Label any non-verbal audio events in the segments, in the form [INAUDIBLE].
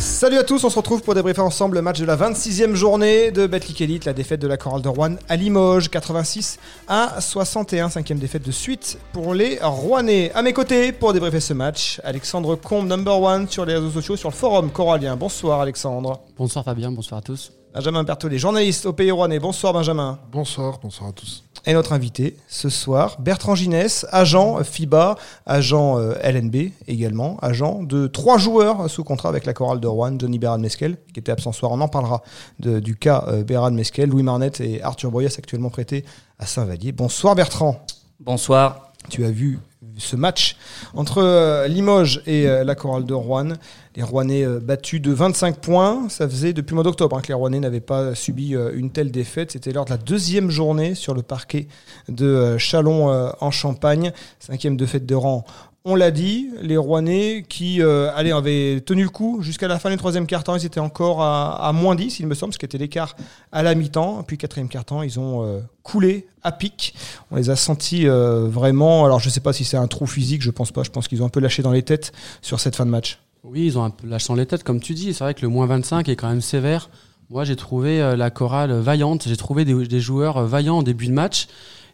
Salut à tous, on se retrouve pour débriefer ensemble le match de la 26e journée de Betclic Elite, la défaite de la Chorale de Rouen à Limoges, 86 à 61, cinquième défaite de suite pour les Rouennais. À mes côtés pour débriefer ce match, Alexandre Combe, number one sur les réseaux sociaux, sur le forum corallien. Bonsoir Alexandre. Bonsoir Fabien, bonsoir à tous. Benjamin Berthollet, journaliste au Pays Rouennais. Bonsoir Benjamin. Bonsoir, bonsoir à tous. Et notre invité ce soir, Bertrand Ginès, agent FIBA, agent euh, LNB également, agent de trois joueurs sous contrat avec la chorale de Rouen, Johnny Béran Mesquel, qui était absent ce soir, on en parlera de- du cas euh, Béran Mesquel, Louis Marnette et Arthur Boyas actuellement prêtés à Saint-Vallier. Bonsoir Bertrand, Bonsoir. tu as vu ce match entre euh, Limoges et euh, la chorale de Rouen. Les Rouennais euh, battus de 25 points. Ça faisait depuis le mois d'octobre hein, que les Rouennais n'avaient pas subi une telle défaite. C'était lors de la deuxième journée sur le parquet de Chalon en Champagne. Cinquième défaite de rang. On l'a dit, les Rouennais qui euh, allez, avaient tenu le coup jusqu'à la fin du troisième quart-temps, ils étaient encore à, moins 10, il me semble, ce qui était l'écart à la mi-temps. Puis quatrième quart-temps, ils ont euh, coulé à pic. On les a sentis euh, vraiment. Alors je ne sais pas si c'est un trou physique, je pense pas. Je pense qu'ils ont un peu lâché dans les têtes sur cette fin de match. Oui, ils ont un peu lâché les têtes, comme tu dis. C'est vrai que le moins 25 est quand même sévère. Moi, j'ai trouvé la chorale vaillante. J'ai trouvé des, des joueurs vaillants en début de match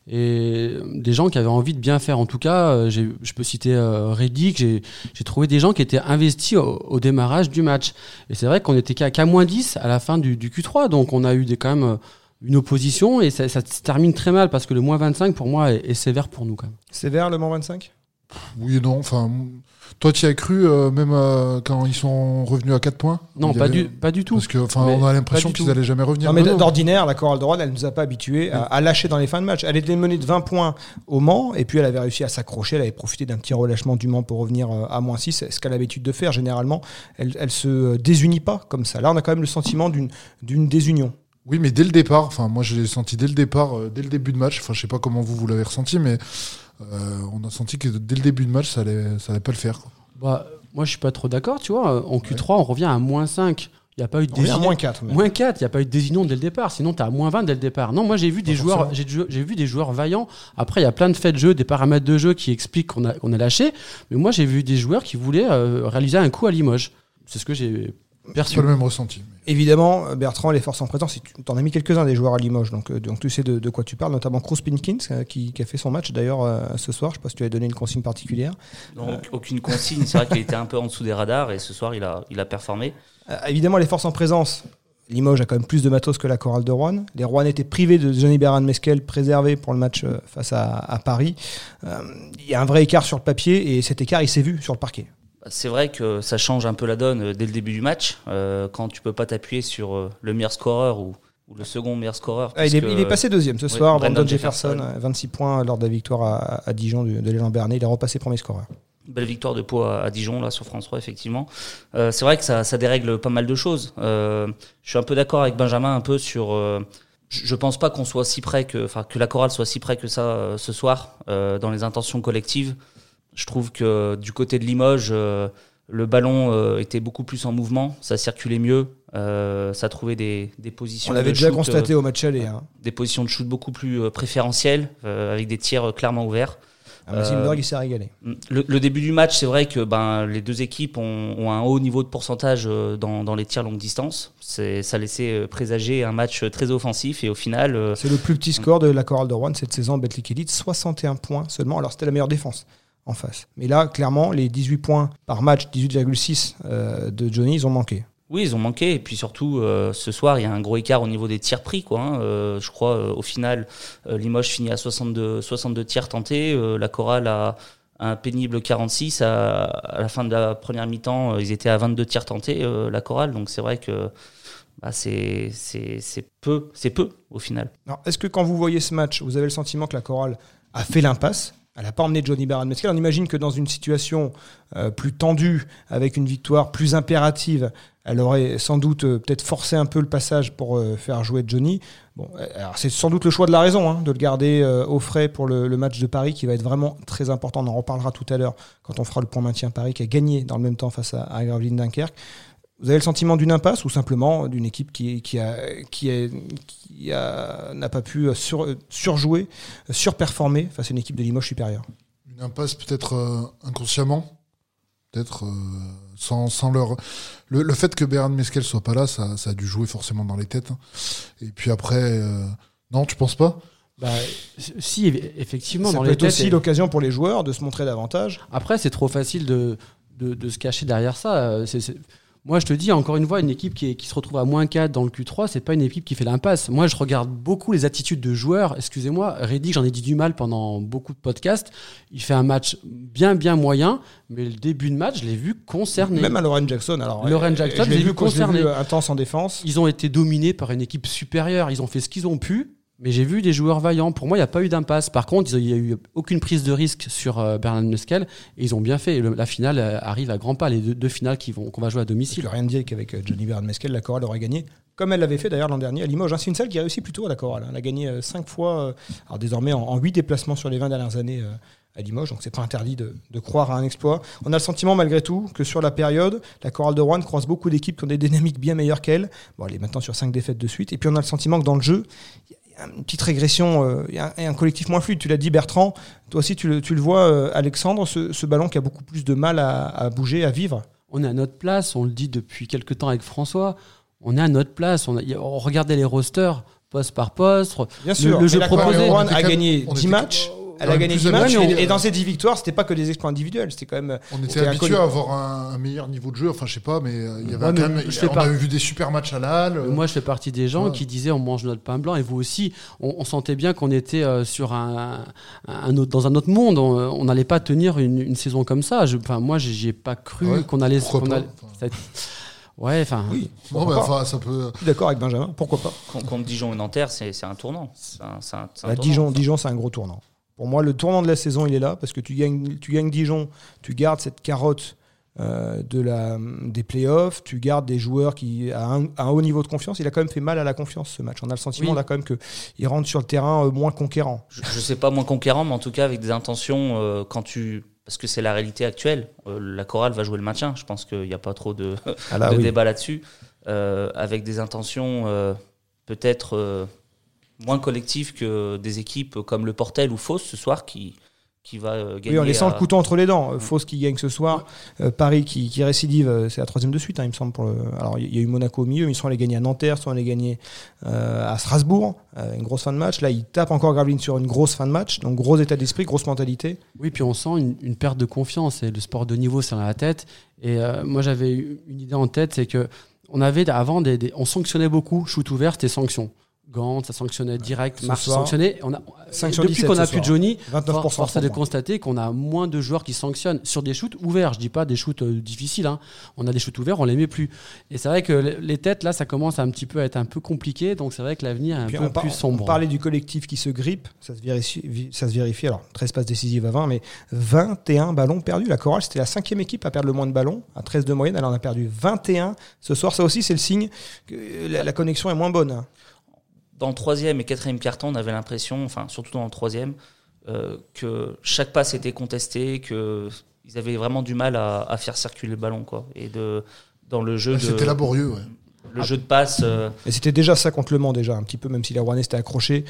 et des gens qui avaient envie de bien faire. En tout cas, euh, j'ai- je peux citer euh, Reddick. J'ai j'ai trouvé des gens qui étaient investis au, au démarrage du match. Et c'est vrai qu'on était qu'à qu'à moins 10 à la fin du, du Q3. Donc, on a eu des, quand même euh, une opposition et ça, ça se termine très mal parce que le moins 25, pour moi, est, est sévère pour nous quand même. Sévère le moins 25 Oui et non, enfin, toi tu y as cru euh, même euh, quand ils sont revenus à 4 points? Non, pas, avait- du, pas du tout. Parce que, enfin, Mais on a l'impression qu'ils tout. allaient jamais revenir. Non, mais d'ordinaire, la chorale de Rouen, elle nous a pas habitués à, à lâcher dans les fins de match. Elle était menée de 20 points au Mans, et puis elle avait réussi à s'accrocher. Elle avait profité d'un petit relâchement du Mans pour revenir euh, à moins 6, ce qu'elle a l'habitude de faire généralement. Elle, elle se désunit pas comme ça. Là, on a quand même le sentiment d'une d'une désunion. Oui, mais dès le départ, enfin, moi je l'ai senti dès le départ, dès le début de match. Enfin, je sais pas comment vous vous l'avez ressenti, mais euh, on a senti que dès le début de match, ça allait, ça allait pas le faire. quoi. Bah, moi, je suis pas trop d'accord, tu vois. En Q3, on revient à moins 5. Il n'y a pas eu de On revient à désunion. moins 4. mais- Moins 4, il n'y a pas eu de dès le départ. Sinon, tu as à moins 20 dès le départ. Non, moi, j'ai vu des joueurs, j'ai vu des joueurs vaillants. Après, il y a plein de faits de jeu, des paramètres de jeu qui expliquent qu'on a, qu'on a lâché. Mais moi, j'ai vu des joueurs qui voulaient euh, réaliser un coup à Limoges. C'est ce que j'ai perçu. pas le même ressenti. mais- Évidemment, Bertrand, les forces en présence, tu en as mis quelques-uns des joueurs à Limoges, donc, euh, donc tu sais de, de quoi tu parles, notamment Cruz Pinkins, euh, qui, qui a fait son match d'ailleurs euh, ce soir. Je sais pas si tu as donné une consigne particulière. Donc, aucune consigne. C'est vrai qu'il était un peu en dessous des radars et ce soir, il a, il a performé. Euh, évidemment, les forces en présence. Limoges a quand même plus de matos que la chorale de Rouen. Les Rouen étaient privés de Johnny Béran Mesquel, préservé pour le match face à, à Paris. Euh, Il y a un vrai écart sur le papier et cet écart, il s'est vu sur le parquet. C'est vrai que ça change un peu la donne euh, dès le début du match. euh, quand tu peux pas t'appuyer sur euh, le meilleur scoreur ou, ou le second meilleur scoreur. Ah, il, est, puisque- il est passé deuxième ce oui, soir. Brandon Jefferson, Jefferson. euh, 26 points lors de la victoire à, à Dijon de, de l'élan Bernet. Il est repassé premier scoreur. Belle victoire de Pau à, à Dijon, là, sur France 3, effectivement. Euh, c'est vrai que ça, ça dérègle pas mal de choses. Euh, je suis un peu d'accord avec Benjamin, un peu sur. je je pense pas qu'on soit si près que, enfin, que la chorale soit si près que ça euh, ce soir euh, dans les intentions collectives. Je trouve que du côté de Limoges, euh, le ballon euh, était beaucoup plus en mouvement, ça circulait mieux, euh, ça trouvait des, des positions. On l'avait déjà shoot, constaté au match aller. Hein. des positions de shoot beaucoup plus préférentielles, avec des tirs clairement ouverts. Ah, il s'est régalé. Le, le début du match, c'est vrai que ben, les deux équipes ont, ont un haut niveau de pourcentage dans, dans les tirs longue distance. Ça laissait présager un match très offensif et au final, euh, C'est le plus petit score de la chorale de Rouen cette saison en Betclic Elite, 61 points seulement. Alors c'était la meilleure défense en face. Mais là, clairement, les 18 points par match, 18,6 euh, de Johnny, ils ont manqué. oui, ils ont manqué. Et puis surtout, euh, ce soir, il y a un gros écart au niveau des tirs pris. Quoi, hein. Euh, je crois, euh, au final, Limoges finit à 62, 62 tirs tentés. La chorale a un pénible 46. À, à la fin de la première mi-temps, ils étaient à 22 tirs tentés, la chorale. Donc c'est vrai que bah, c'est c'est- c'est peu, c'est peu au final. Alors, est-ce que quand vous voyez ce match, vous avez le sentiment que la chorale a fait l'impasse Elle n'a pas emmené Johnny Barran Mesquel. On imagine que dans une situation euh, plus tendue, avec une victoire plus impérative, elle aurait sans doute euh, peut-être forcé un peu le passage pour euh, faire jouer Johnny? C'est sans doute le choix de la raison, hein, de le garder au frais pour le, le match de Paris, qui va être vraiment très important. On en reparlera tout à l'heure quand on fera le point maintien Paris, qui a gagné dans le même temps face à, à Gravelines Dunkerque. Vous avez le sentiment d'une impasse ou simplement d'une équipe qui, qui a qui a n'a pas pu sur, surjouer, surperformer face à une équipe de Limoges supérieure? Une impasse peut-être euh, inconsciemment, peut-être euh, sans, sans leur le, le fait que Bernard Mesquel soit pas là, ça, ça a dû jouer forcément dans les têtes. hein. Et puis après, euh, non, tu penses pas? Bah, si, effectivement, Ça dans peut les être têtes, aussi et- l'occasion pour les joueurs de se montrer davantage. Après, c'est trop facile de, de, de se cacher derrière ça. C'est- c'est- Moi, je te dis, encore une fois, une équipe qui, est- qui se retrouve à moins 4 dans le Q3, c'est pas une équipe qui fait l'impasse. Moi, je regarde beaucoup les attitudes de joueurs. Excusez-moi, Reddick, j'en ai dit du mal pendant beaucoup de podcasts. Il fait un match bien, bien moyen, mais le début de match, je l'ai vu concerné. Même à Lauren Jackson. Alors, Lauren euh, Jackson, je l'ai vu concerné. vu intense en défense. Ils ont été dominés par une équipe supérieure. Ils ont fait ce qu'ils ont pu. Mais j'ai vu des joueurs vaillants. Pour moi, il n'y a pas eu d'impasse. Par contre, il n'y a eu aucune prise de risque sur euh, Bernard Mesquel. Et ils ont bien fait. La finale euh, arrive à grands pas. Les deux, finales qu'on va jouer à Il domicile. ne rien dire qu'avec euh, Johnny Bernard Mesquel, la chorale aurait gagné, comme elle l'avait fait d'ailleurs l'an dernier à Limoges. hein. C'est une salle qui réussit plutôt à la chorale. hein. Elle a gagné 5 fois, alors désormais en, en 8 déplacements sur les 20 dernières années à Limoges, donc c'est pas interdit de, croire à un exploit. On a le sentiment malgré tout que sur la période, la chorale de Rouen croise beaucoup d'équipes qui ont des dynamiques bien meilleures qu'elle. Bon, elle est maintenant sur 5 défaites de suite. Et puis on a le sentiment que dans le jeu, a une petite régression, euh, un, et un collectif moins fluide. Tu l'as dit Bertrand, toi aussi tu le, tu le vois euh, Alexandre, ce, ce ballon qui a beaucoup plus de mal à, à bouger, à vivre. On est à notre place. On le dit depuis quelques temps avec François. On est à notre place. On, a- regardait les rosters poste par poste. Bien sûr, le jeu proposé. On a gagné on 10 était matchs. Elle a gagné plus 10 matchs. Et, et euh, dans ces 10 victoires, c'était pas que des exploits individuels. C'était quand même. On était habitué à avoir un, un meilleur niveau de jeu. Enfin, je sais pas, mais euh, il y avait Ouais, quand mais même. je fais On avait vu des super matchs à la Halle. Moi, je fais partie des gens Ouais. qui disaient on mange notre pain blanc et vous aussi. On, on sentait bien qu'on était euh, sur un, un autre, dans un autre monde. On n'allait pas tenir une, une saison comme ça. Je, enfin, moi, j'y ai pas cru Ouais, qu'on allait. Enfin. ça- Ouais, enfin. Oui, Bon, bah, enfin, ça peut. Je suis d'accord avec Benjamin. Pourquoi pas Con- Contre Dijon et Nanterre, c'est un tournant. C'est un, Bah, tournant. Dijon, Dijon, c'est un gros tournant. Pour moi, le tournant de la saison, il est là parce que tu gagnes, tu gagnes Dijon, tu gardes cette carotte euh, de la, des playoffs, tu gardes des joueurs qui à un, à un haut niveau de confiance. Il a quand même fait mal à la confiance ce match. On a le sentiment Oui. là quand même que il rentre sur le terrain euh, moins conquérant. Je, je sais pas moins conquérant, mais en tout cas avec des intentions euh, quand tu parce que c'est la réalité actuelle. la chorale va jouer le maintien. Je pense qu'il n'y a pas trop de, Ah là, de oui. débat là-dessus. Avec des intentions peut-être moins collectives que des équipes comme le Portel ou Fos ce soir qui qui va euh, gagner. Oui, en laissant à- le couteau entre les dents. Euh, Fausse qui gagne ce soir. Euh, Paris qui, qui récidive. euh, C'est la troisième de suite, hein, il me semble. Pour le... Alors, il y a eu Monaco au milieu, mais ils sont allés gagner à Nanterre, ils sont allés gagner euh, à Strasbourg. euh, une grosse fin de match. Là, ils tapent encore Gravelines sur une grosse fin de match. Donc, gros état d'esprit, grosse mentalité. Oui, puis on sent une, une perte de confiance. Et le sport de niveau, c'est dans la tête. Et euh, moi, j'avais une idée en tête, c'est que on avait avant des, des- on sanctionnait beaucoup. Shoot ouvert, c'était sanction. Gant, ça sanctionnait direct. Marche sanctionnait. On a, 5 sur depuis 17 qu'on a plus. Johnny, 29% For- Force est de constater qu'on a moins de joueurs qui sanctionnent sur des shoots ouverts. Je dis pas des shoots euh, difficiles. hein. On a des shoots ouverts, on les met plus. Et c'est vrai que le- les têtes là, ça commence un petit peu à être un peu compliqué. Donc c'est vrai que l'avenir est un Puis peu on, plus on sombre. parlait du collectif qui se grippe, ça se vérifie, ça se vérifie. alors 13 passes décisives à 20, mais 21 ballons perdus. La Chorale, c'était la cinquième équipe à perdre le moins de ballons, à 13 de moyenne, elle en a perdu 21 ce soir. Ça aussi, c'est le signe que la, la connexion est moins bonne. Dans le troisième et quatrième carton, on avait l'impression, enfin surtout dans le troisième, euh, que chaque passe était contesté, que ils avaient vraiment du mal à, à faire circuler le ballon, quoi. Et de dans le jeu de C'était laborieux, ouais. le jeu de passe, euh, Et c'était déjà ça contre Le Mans, déjà, un petit peu, même si la Rouennais s'était accroché.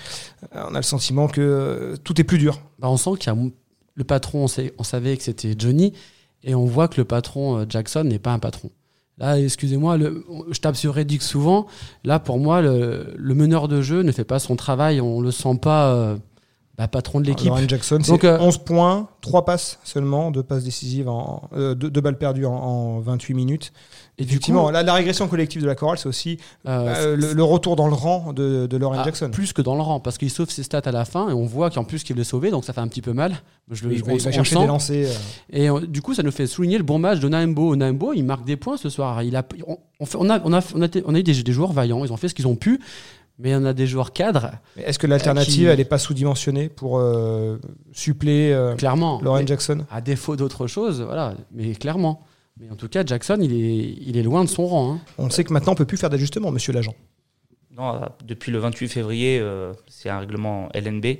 Euh, On a le sentiment que tout est plus dur. Bah, on sent qu'il y a le patron, on, sait- on savait que c'était Johnny, et on voit que le patron Jackson n'est pas un patron. Là, excusez-moi, je tape sur Reddick souvent. Là, pour moi, le, le meneur de jeu ne fait pas son travail. On le sent pas euh, bah, patron de l'équipe. Lauren Jackson, c'est euh, 11 points, 3 passes seulement, 2 passes décisives, en, euh, deux, deux balles perdues en, en 28 minutes. Et du Effectivement, coup, la, la régression collective de la chorale, c'est aussi euh, euh, le, le retour dans le rang de, de Lauren ah, Jackson. plus que dans le rang, parce qu'il sauve ses stats à la fin, et on voit qu'en plus qu'il veut sauver, donc ça fait un petit peu mal. Je va, on- il va on chercher sent. des lancers. euh. Et euh, du coup, ça nous fait souligner le bon match de Naembo. Naembo, il marque des points ce soir. Il a, on, on fait- on a, on a, on a, été- on a eu des, des joueurs vaillants. Ils ont fait ce qu'ils ont pu. Mais on a des joueurs cadres, Est-ce que l'alternative, qui- elle n'est pas sous-dimensionnée pour euh, suppléer euh, clairement. Lauren Jackson? à défaut d'autre chose, voilà. Mais clairement. Mais en tout cas, Jackson, il est, il est loin de son rang. hein. On sait que maintenant, on peut plus faire d'ajustement, monsieur l'agent. non, euh, depuis le 28 février, euh, c'est un règlement LNB,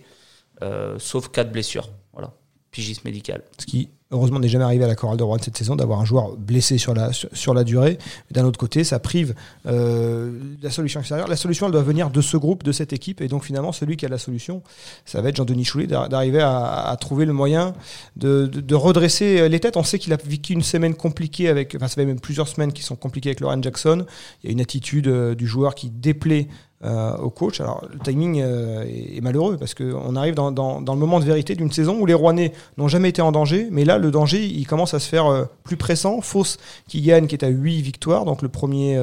euh, sauf cas de blessure, voilà, pigisme médical. Ce qui heureusement n'est jamais arrivé à la chorale de Rouen cette saison d'avoir un joueur blessé sur la, sur, la durée. D'un autre côté, ça prive euh, la solution extérieure. La solution, elle doit venir de ce groupe, de cette équipe. Et donc finalement, celui qui a la solution, ça va être Jean-Denis Choulet, d'ar- d'arriver à, trouver le moyen de, de, de redresser les têtes. On sait qu'il a vécu une semaine compliquée avec, enfin, ça fait même plusieurs semaines qui sont compliquées avec Lauren Jackson. Il y a une attitude euh, du joueur qui déplaît euh, au coach. Alors le timing euh, est, malheureux parce qu'on arrive dans, le moment de vérité d'une saison où les Rouennais n'ont jamais été en danger, mais là le danger il commence à se faire euh, plus pressant. Fausse qui gagne, qui est à 8 victoires, donc le premier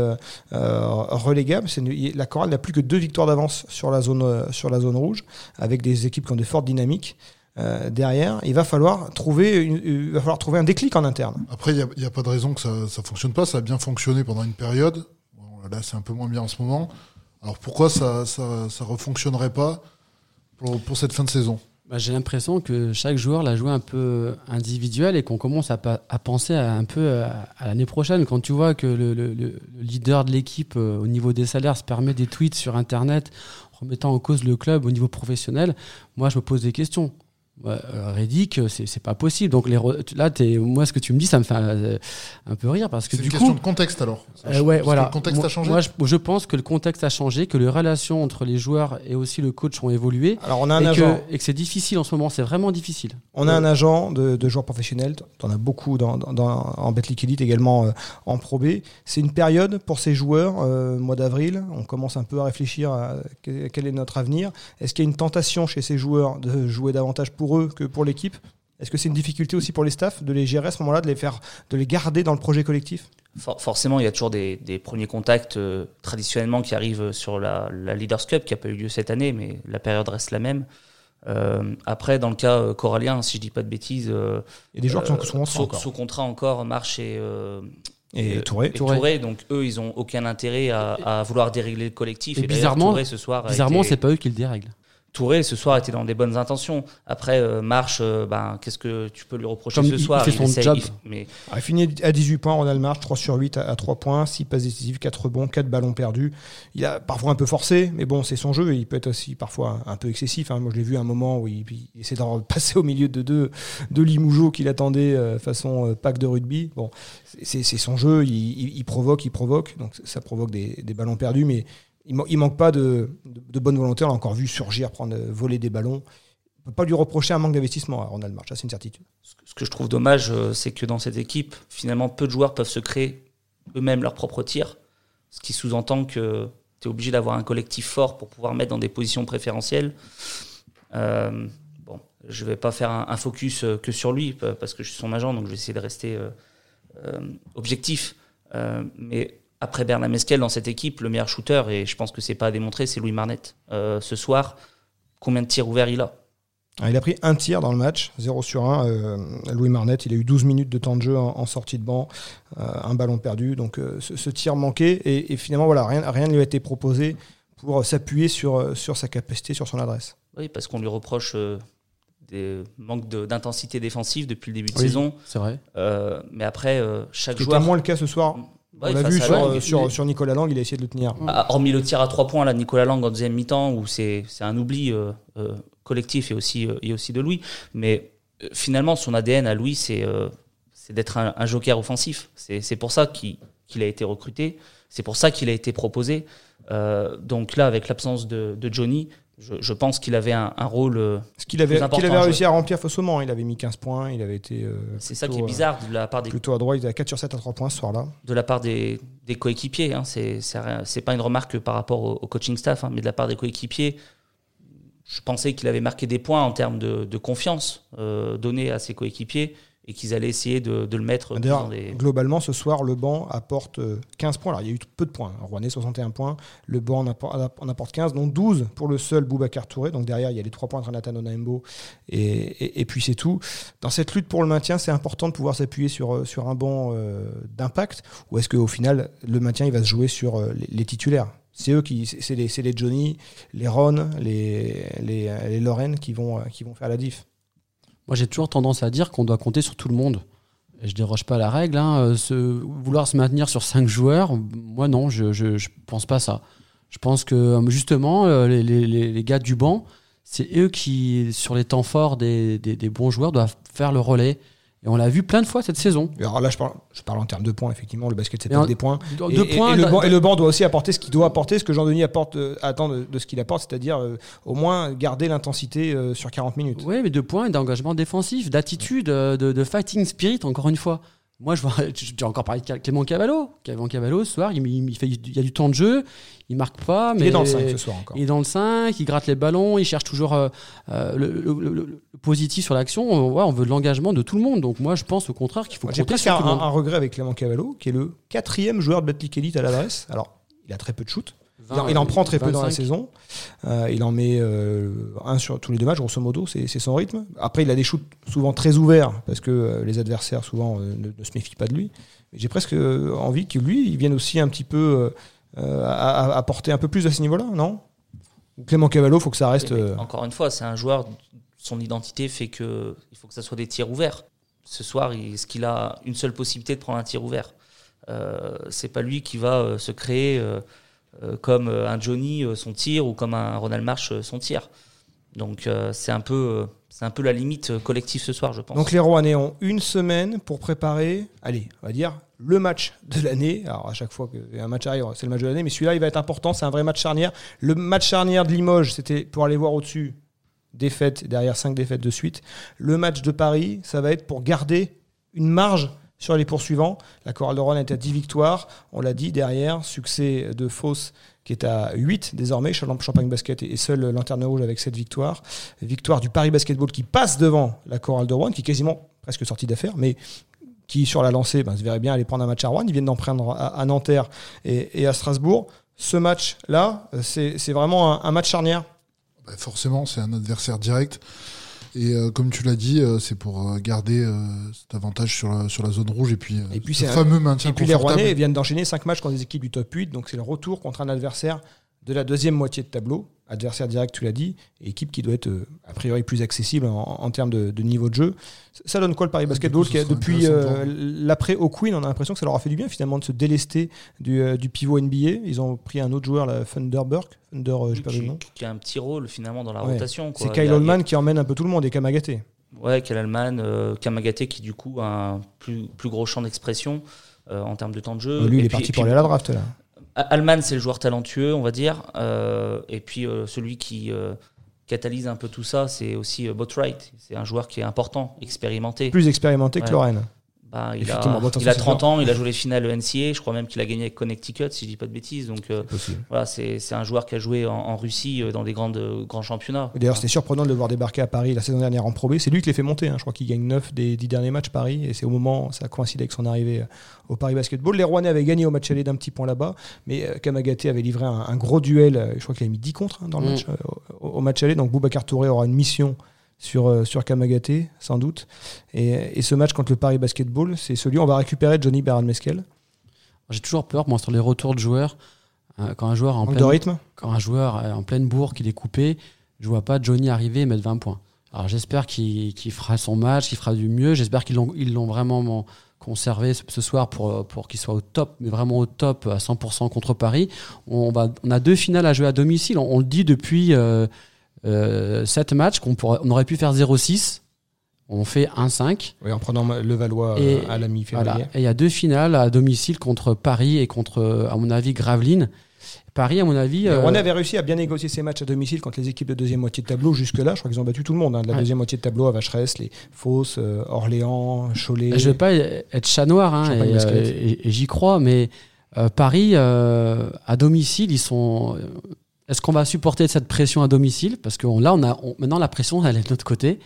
relégable. La chorale n'a plus que deux victoires d'avance sur la zone sur la zone rouge, avec des équipes qui ont de fortes dynamiques. derrière, il va falloir trouver, il va falloir trouver un déclic en interne. Après, il n'y a, pas de raison que ça ne fonctionne pas. Ça a bien fonctionné pendant une période. Là, c'est un peu moins bien en ce moment. Alors pourquoi ça ne ça, ça refonctionnerait pas pour, pour cette fin de saison? Bah, J'ai l'impression que chaque joueur l'a joué un peu individuel et qu'on commence à, à penser un peu à, l'année prochaine. Quand tu vois que le leader de l'équipe euh, au niveau des salaires se permet des tweets sur Internet remettant en cause le club au niveau professionnel, moi je me pose des questions. Ouais, euh, Reddick, euh, c'est pas possible. Donc les là, moi, ce que tu me dis, ça me fait euh, un peu rire parce que C'est du une coup, question de contexte alors. Ça euh, ouais, voilà. Le contexte moi, a changé moi, je, je pense que le contexte a changé, que les relations entre les joueurs et aussi le coach ont évolué. Alors on a un et agent. que, et que c'est difficile en ce moment, c'est vraiment difficile. On a un agent de, de joueurs professionnels, tu en as beaucoup dans, dans- dans- en Betclic Elite, également euh, en Pro B. C'est une période pour ces joueurs, euh, mois d'avril, on commence un peu à réfléchir à que- quel est notre avenir. Est-ce qu'il y a une tentation chez ces joueurs de jouer davantage pour eux que pour l'équipe Est-ce que c'est une difficulté aussi pour les staffs de les gérer à ce moment-là, de les faire, de les garder dans le projet collectif? For- forcément, il y a toujours des, des premiers contacts euh, traditionnellement qui arrivent sur la, la Leaders Cup, qui n'a pas eu lieu cette année, mais la période reste la même. Euh, après, dans le cas euh, corallien, si je dis pas de bêtises, euh, Il y a des joueurs qui sont sous contrat sous, encore. sous contrat encore, Marche et, Et Touré. et Touré. Touré. Donc eux, ils ont aucun intérêt à, à vouloir dérégler le collectif. Et bizarrement- Touré ce soir, Bizarrement, été- c'est pas eux qui le dérèglent. Touré ce soir était dans des bonnes intentions. Après, euh, Marche, euh, ben, qu'est-ce que tu peux lui reprocher Comme ce il- soir? il fait son essaye- job. il- mais Ah, Il finit à 18 points, Ronald March, 3 sur 8 à, à 3 points, 6 passes décisives, 4 rebonds, 4 ballons perdus. Il a parfois un peu forcé, mais bon, c'est son jeu et il peut être aussi parfois un, peu excessif. hein. Moi, je l'ai vu à un moment où il, il essaie de passer au milieu de deux de Limoujo qu'il attendait euh, façon euh, pack de rugby. Bon, c'est c'est son jeu, il, il- il provoque, il provoque, donc ça provoque des, des ballons perdus, mais il, man- il manque pas de, de, de bonne volonté. On l'a encore vu surgir, prendre, voler des ballons. On peut pas lui reprocher un manque d'investissement à Ronald March, c'est une certitude. ce que je trouve dommage, euh, c'est que dans cette équipe, finalement, peu de joueurs peuvent se créer eux-mêmes leurs propres tirs. Ce qui sous-entend que tu es obligé d'avoir un collectif fort pour pouvoir mettre dans des positions préférentielles. Euh, bon, je vais pas faire un, focus euh, que sur lui pa- parce que je suis son agent, donc je vais essayer de rester euh, euh, objectif. Euh, mais après Bernard Mesquel, dans cette équipe, le meilleur shooter, et je pense que c'est pas à démontrer, c'est Louis Marnette. Euh, ce soir, combien de tirs ouverts il a? Alors, il a pris un tir dans le match, 0 sur 1. Euh, Louis Marnette, il a eu 12 minutes de temps de jeu en, en sortie de banc, euh, un ballon perdu. Donc euh, ce, ce tir manqué. Et, et finalement, voilà, rien, rien ne lui a été proposé pour s'appuyer sur, sur sa capacité, sur son adresse. Oui, parce qu'on lui reproche euh, des manques de- d'intensité défensive depuis le début de Oui. saison. C'est vrai. Euh, mais après, euh, chaque C'était joueur. moins le cas ce soir. Ouais, On l'a vu sur, Lang, sur, mais- sur Nicolas Lang, il a essayé de le tenir. Ah, Hormis le tir à trois points, là, Nicolas Lang en deuxième mi-temps, où c'est un oubli euh, euh, collectif et aussi, euh, et aussi de Louis. Mais finalement, son ADN à Louis, c'est d'être un, un joker offensif. C'est pour ça qu'il a été recruté. C'est pour ça qu'il a été proposé. Donc là, avec l'absence de, de Johnny, je, je pense qu'il avait un, un rôle. euh, Ce qu'il avait, qu'il réussi à remplir faussement. Il avait mis 15 points, il avait été euh, C'est ça qui est plutôt, bizarre de la part euh, des plutôt à droite. Il à 4 sur 7 à 3 points ce soir-là. de la part des, des coéquipiers. Hein. C'est pas une remarque par rapport au, au coaching staff, hein, mais de la part des coéquipiers. Je pensais qu'il avait marqué des points en termes de, de confiance euh, donnée à ses coéquipiers et qu'ils allaient essayer de, de le mettre D'ailleurs, dans des. globalement, ce soir, le banc apporte euh, 15 points. Alors, il y a eu peu de points. Rouennais, 61 points. Le banc en apporte, en apporte 15, dont 12 pour le seul Boubacar Touré. Donc, derrière, il y a les 3 points de Nathan Onaimbo. Et, et, et puis, c'est tout. Dans cette lutte pour le maintien, c'est important de pouvoir s'appuyer sur, euh, sur un banc euh, d'impact. Ou est-ce qu'au final, le maintien, il va se jouer sur euh, les, les titulaires? C'est eux qui, c'est les, Johnny, les Ron, les, les, les Lorraine qui vont, euh, qui vont faire la diff. Moi, j'ai toujours tendance à dire qu'on doit compter sur tout le monde. Et je déroge pas à la règle. hein. Euh, vouloir se maintenir sur cinq joueurs, moi non, je, je, je pense pas ça. Je pense que euh, justement, euh, les, gars du banc, c'est eux qui, sur les temps forts des bons joueurs, doivent faire le relais Et on l'a vu plein de fois cette saison. Alors là, je parle, je parle en termes de points, effectivement. Le basket, c'est Et des points. Et, Deux et- points, et le da- banc, et le banc doit aussi apporter ce qu'il doit apporter, ce que Jean-Denis apporte, euh, attend de, de ce qu'il apporte, c'est-à-dire euh, au moins garder l'intensité euh, sur 40 minutes. Oui, mais deux points d'engagement défensif, d'attitude, de, de fighting spirit, encore une fois. Moi, je vois, [LAUGHS] j'ai encore parlé de Clément Cavallo. Clément Cavallo, ce soir, il, il fait, il y a du temps de jeu, il marque pas, mais Il est dans le 5 ce soir encore. il est dans le 5, il gratte les ballons, il cherche toujours euh, euh, le, le- le- le positif sur l'action. On, ouais, on veut de l'engagement de tout le monde. Donc moi, je pense au contraire qu'il faut J'ai presque un, un regret avec Clément Cavallo, qui est le quatrième joueur de Battle Elite à l'adresse. Alors, il a très peu de shoot. Il en, il en prend très peu dans la 25. saison. Euh, il en met euh, un sur tous les deux matchs, grosso modo, c'est son rythme. Après, il a des shoots souvent très ouverts, parce que euh, les adversaires, souvent, ne, ne se méfient pas de lui. J'ai presque envie que lui, il vienne aussi un petit peu apporter un peu plus à ce niveau-là, non? Ou Clément Cavallo, faut que ça reste. Mais Encore une fois, c'est un joueur, son identité fait que il faut que ça soit des tirs ouverts. Ce soir, est-ce qu'il a une seule possibilité de prendre un tir ouvert? Euh, C'est pas lui qui va se créer euh, comme euh, un Johnny euh, son tir ou comme un Ronald Marsh euh, son tir. Donc euh, c'est un peu, euh, c'est un peu la limite euh, collective ce soir, je pense. Donc les Rouennais ont une semaine pour préparer, allez, on va dire, le match de l'année. Alors à chaque fois qu'un match arrive, c'est le match de l'année, mais celui-là, il va être important, c'est un vrai match charnière. Le match charnière de Limoges, c'était pour aller voir au-dessus, défaite, derrière cinq défaites de suite. Le match de Paris, ça va être pour garder une marge sur les poursuivants. La Chorale de Rouen est à 10 victoires, on l'a dit, derrière, succès de Fausse qui est à 8 désormais, Champ- Champagne Basket est seul lanterne rouge avec 7 victoires. Victoire du Paris Basketball qui passe devant la Chorale de Rouen, qui est quasiment presque sortie d'affaire, mais qui sur la lancée ben, se verrait bien aller prendre un match à Rouen. Ils viennent d'en prendre à, Nanterre et, à Strasbourg. Ce match-là, euh, c'est vraiment un, un match charnière. Bah, forcément, c'est un adversaire direct. Et euh, comme tu l'as dit, euh, c'est pour euh, garder cet avantage sur la, sur la zone rouge et puis, Et puis ce fameux maintien Et puis les. Rouennais viennent d'enchaîner 5 matchs contre des équipes du top 8, donc c'est le retour contre un adversaire de la deuxième moitié de tableau. Adversaire direct, tu l'as dit, et équipe qui doit être euh, a priori plus accessible en, en termes de, de niveau de jeu. Ça donne quoi le Paris Basketball qui Depuis euh, l'après Queen, on a l'impression que ça leur a fait du bien finalement de se délester du, euh, du pivot NBA. Ils ont pris un autre joueur, la Thunderberg. Thunder, euh, pas vu le qui, nom. qui a un petit rôle finalement dans la Ouais. rotation. quoi. C'est Kyle Oldman qui emmène un peu tout le monde et Kamagaté. Ouais, Kalalman, euh, Kamagaté qui du coup a un plus, plus gros champ d'expression euh, en termes de temps de jeu. Lui, il est parti pour aller à la draft là. Alman, c'est le joueur talentueux, on va dire. Euh, et puis euh, celui qui euh, catalyse un peu tout ça, c'est aussi Boatwright. C'est un joueur qui est important, expérimenté. Plus expérimenté que. Lorraine. Bah, il, a, bon, attention, il a c'est 30 ans, il a joué les finales NCA. Je crois même qu'il a gagné avec Connecticut, si je dis pas de bêtises. Donc euh, voilà, c'est un joueur qui a joué en, en Russie euh, dans des grandes, euh, grands championnats. D'ailleurs, c'était surprenant de le voir débarquer à Paris la saison dernière en Pro B. C'est lui qui les fait monter. hein. Je crois qu'il gagne 9 des 10 derniers matchs Paris. Et c'est au moment, ça coïncide avec son arrivée au Paris Basketball. Les Rouennais avaient gagné au match aller d'un petit point là-bas. Mais Kamagaté avait livré un, un gros duel. Je crois qu'il a mis 10 contre hein, dans le Mm. match, au, au match aller. Donc Boubacar Touré aura une mission sur, euh, sur Kamagaté, sans doute. Et, et ce match contre le Paris Basketball, c'est celui où on va récupérer Johnny Beran Meskel. J'ai toujours peur, moi, sur les retours de joueurs. euh, quand un joueur en de pleine, rythme. quand un joueur est en pleine bourre, qu'il est coupé, je vois pas Johnny arriver et mettre 20 points. Alors j'espère qu'il qu'il fera son match, qu'il fera du mieux. J'espère qu'ils l'ont vraiment conservé ce, soir pour, pour qu'il soit au top, mais vraiment au top à 100% contre Paris. On, va, on a deux finales à jouer à domicile. On, on le dit depuis euh, euh, 7 matchs qu'on on aurait pu faire 0-6. On fait 1-5. Oui, en prenant le Valois Et- euh, à la mi-février. Voilà. Et il y a deux finales à domicile contre Paris et contre, à mon avis, Gravelines. Paris, à mon avis. Euh, Rouennais avaient réussi à bien négocier ces matchs à domicile contre les équipes de deuxième moitié de tableau. Jusque-là, je crois qu'ils ont battu tout le monde. hein, de la Ouais. deuxième moitié de tableau à Vacheresse, les Fosses, euh, Orléans, Cholet. Je vais pas être chat noir, hein, et, euh, et- j'y crois, mais euh, Paris, euh, à domicile, ils sont. Est-ce qu'on va supporter cette pression à domicile? Parce que on- là, on a on- maintenant la pression, elle est de notre côté.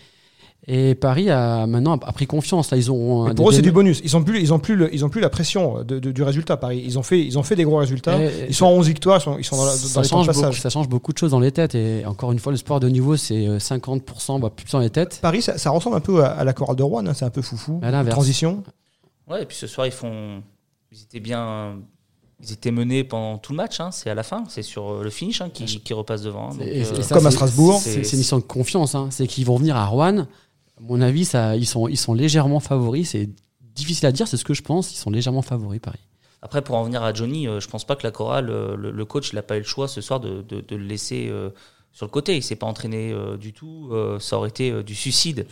Et Paris a maintenant a pris confiance. Là, ils ont. Pour eux, des- c'est du bonus. Ils ont plus, ils ont plus, le- ils ont plus la pression de- de- du résultat. Paris, ils ont fait, ils ont fait des gros résultats. Et- Ils sont à 11 victoires. Ils sont, ils sont dans, la- dans ça, les temps de beaucoup, ça change beaucoup de choses dans les têtes. Et encore une fois, le sport de niveau, c'est euh, 50%, voire plus dans les têtes. Paris, ça, ça ressemble un peu à, à la chorale de Rouen. hein, C'est un peu foufou. À l'inverse. Transition. Ouais, et puis ce soir, ils font. Ils étaient bien. Ils étaient menés pendant tout le match. hein. C'est à la fin. C'est sur euh, le finish hein, qui, qui repasse devant. hein. Donc, Et- et euh, ça, Comme à Strasbourg. C'est une mission de confiance. hein. C'est qu'ils vont venir à Rouen. À mon avis, ça, ils, sont, ils sont légèrement favoris. C'est difficile à dire, c'est ce que je pense. Ils sont légèrement favoris, Paris. Après, pour en venir à Johnny, euh, je pense pas que la chorale, euh, le, le coach, il n'a pas eu le choix ce soir de, de- de le laisser sur le côté. Il s'est pas entraîné du tout. Ça aurait été du suicide.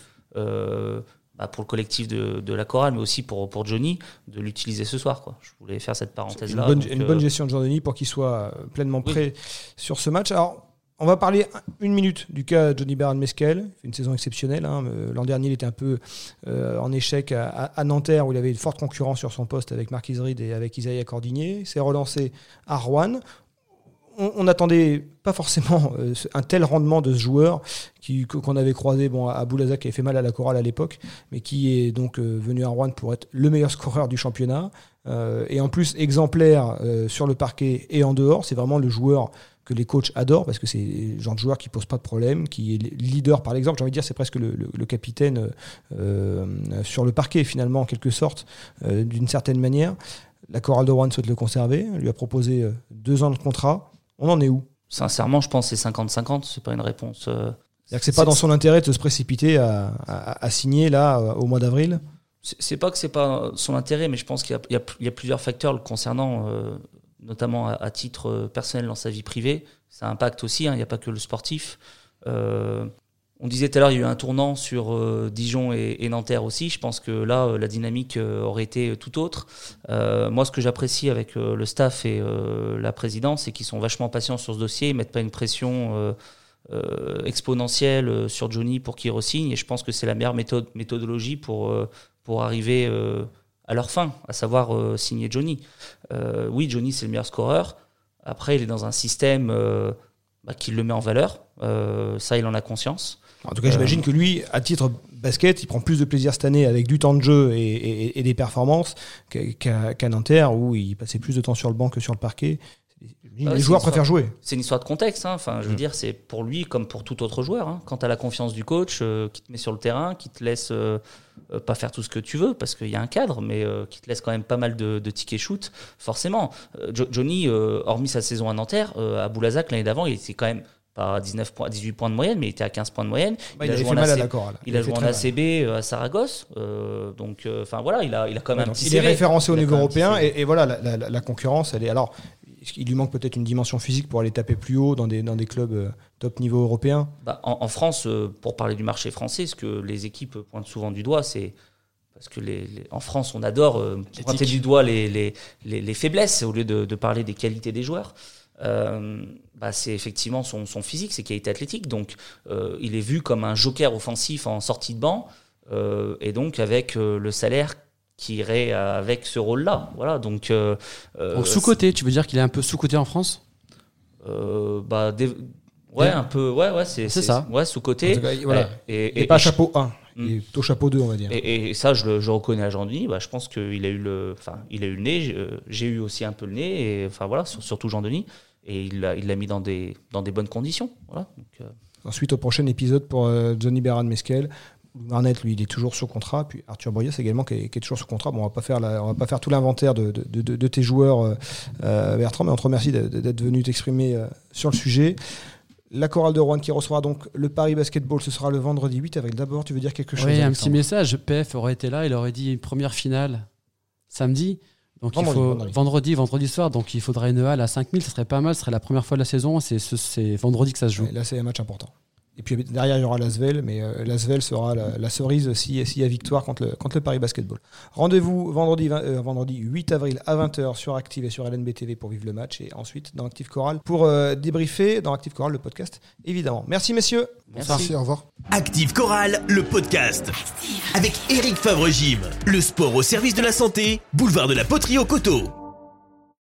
Euh, bah, pour le collectif de, de, la chorale, mais aussi pour, pour Johnny, de l'utiliser ce soir. Quoi. Je voulais faire cette parenthèse-là. Une, bonne, une bonne gestion de Jean-Denis pour qu'il soit pleinement prêt sur ce match. Alors, on va parler une minute du cas de Johnny Baran Mesquel. Une saison exceptionnelle. Hein. L'an dernier, il était un peu euh, en échec à, à, Nanterre, où il avait une forte concurrence sur son poste avec Marc Isrid et avec Isaiah Cordigné. s'est relancé à Rouen. On n'attendait pas forcément euh, un tel rendement de ce joueur qu'on avait croisé bon, à Boulazac qui avait fait mal à la chorale à l'époque, mais qui est donc euh, venu à Rouen pour être le meilleur scoreur du championnat. et en plus, exemplaire sur le parquet et en dehors. C'est vraiment le joueur que les coachs adorent parce que c'est le genre de joueur qui pose pas de problème, qui est leader par l'exemple. J'ai envie de dire, c'est presque le, capitaine euh, sur le parquet finalement en quelque sorte, euh, d'une certaine manière. La chorale de Rouen souhaite le conserver, lui a proposé euh, deux ans de contrat. On en est où? Sincèrement, je pense que c'est 50-50, c'est pas une réponse. C'est-à-dire que c'est pas dans son intérêt de se précipiter à, à, signer là au mois d'avril? C'est pas que c'est pas son intérêt, mais je pense qu'il y, y, y, a plusieurs facteurs le concernant notamment à, titre euh, personnel dans sa vie privée. Ça impacte aussi, hein, il n'y a pas que le sportif. Euh, on disait tout à l'heure, il y a eu un tournant sur euh, Dijon et, Nanterre aussi. Je pense que là, la dynamique aurait été tout autre. moi, ce que j'apprécie avec le staff et la présidence, c'est qu'ils sont vachement patients sur ce dossier. Ils mettent pas une pression exponentielle sur Johnny pour qu'il re-signe. Et je pense que c'est la meilleure méthode, méthodologie pour, pour arriver à leur fin, à savoir euh, signer Johnny. Euh, oui, Johnny, c'est le meilleur scoreur. Après, il est dans un système euh, bah, qui le met en valeur. ça, il en a conscience. En tout cas, j'imagine que lui, à titre basket, il prend plus de plaisir cette année avec du temps de jeu et, des performances qu'à Nanterre, où il passait plus de temps sur le banc que sur le parquet. Les ah, joueurs préfèrent jouer. C'est une histoire de contexte. Hein. Enfin, je veux mm. dire, c'est pour lui comme pour tout autre joueur. Hein. Quand tu as la confiance du coach euh, qui te met sur le terrain, qui te laisse euh, euh, pas faire tout ce que tu veux parce qu'il y a un cadre, mais qui te laisse quand même pas mal de, tickets shoot, forcément. Johnny, hormis sa saison à Nanterre, à Boulazac l'année d'avant, il était quand même pas 19 points, 18 points de moyenne, mais il était à 15 points de moyenne. il, a joué en, AC... il a joué en ACB à Saragosse. donc, enfin voilà, il a, il a quand même un petit Il est référencé au niveau européen et, et, voilà, la, la, la, concurrence, elle est. Alors, il lui manque peut-être une dimension physique pour aller taper plus haut dans des, dans des clubs euh, top niveau européen bah, en, France, euh, pour parler du marché français, ce que les équipes pointent souvent du doigt, c'est parce que les, en France, on adore euh, pointer du doigt les, les, les, faiblesses au lieu de, de, parler des qualités des joueurs. Bah, c'est effectivement son, son, physique, ses qualités athlétiques. Donc, il est vu comme un joker offensif en sortie de banc. et donc, avec le salaire qui irait avec ce rôle-là. Voilà, donc. Euh, euh sous-côté, tu veux dire qu'il est un peu sous-côté en France? Euh, Bah, ouais, un peu, ouais, ouais, c'est ça. Ouais, sous-côté. Voilà. Et, et, pas chapeau 1. Il est plutôt chapeau 2, on va dire. Et, ça, je le je reconnais à Jean-Denis. Bah, je pense qu'il a eu le, il a eu le nez. J'ai eu aussi un peu le nez. Et enfin voilà, surtout Jean-Denis. Et il l'a, il mis dans des, dans des bonnes conditions. Voilà. Donc, euh. Ensuite, au prochain épisode pour Johnny Beran Mesquel, Barnett, lui, il est toujours sous contrat. Puis Arthur Boyas également, qui est, toujours sous contrat. Bon, on va pas faire, on va pas faire tout l'inventaire de, de, tes joueurs, euh, euh, Bertrand, mais on te remercie d'être venu t'exprimer euh, sur le sujet. La chorale de Rouen qui recevra donc le Paris Basketball, ce sera le vendredi 8 avril. D'abord, tu veux dire quelque chose Oui, un petit message. PF aurait été là, il aurait dit une première finale samedi. Donc vendredi, il faut, vendredi. vendredi, soir, donc il faudrait une halle à 5000, ce serait pas mal, ce serait la première fois de la saison, c'est vendredi que ça se joue. là, c'est un match important. Et puis derrière, il y aura l'Asvel, mais euh, l'Asvel sera la, cerise s'il si y a victoire contre le, contre le Paris Basketball. Rendez-vous vendredi, euh, vendredi 8 avril à 20h sur Active et sur LNB TV pour vivre le match et ensuite dans Active Choral pour euh, débriefer dans Active Choral le podcast, évidemment. Merci messieurs. Merci, au revoir. Active Choral, le podcast. Avec Eric Favre-Gym, le sport au service de la santé, boulevard de la Poterie au Coteau.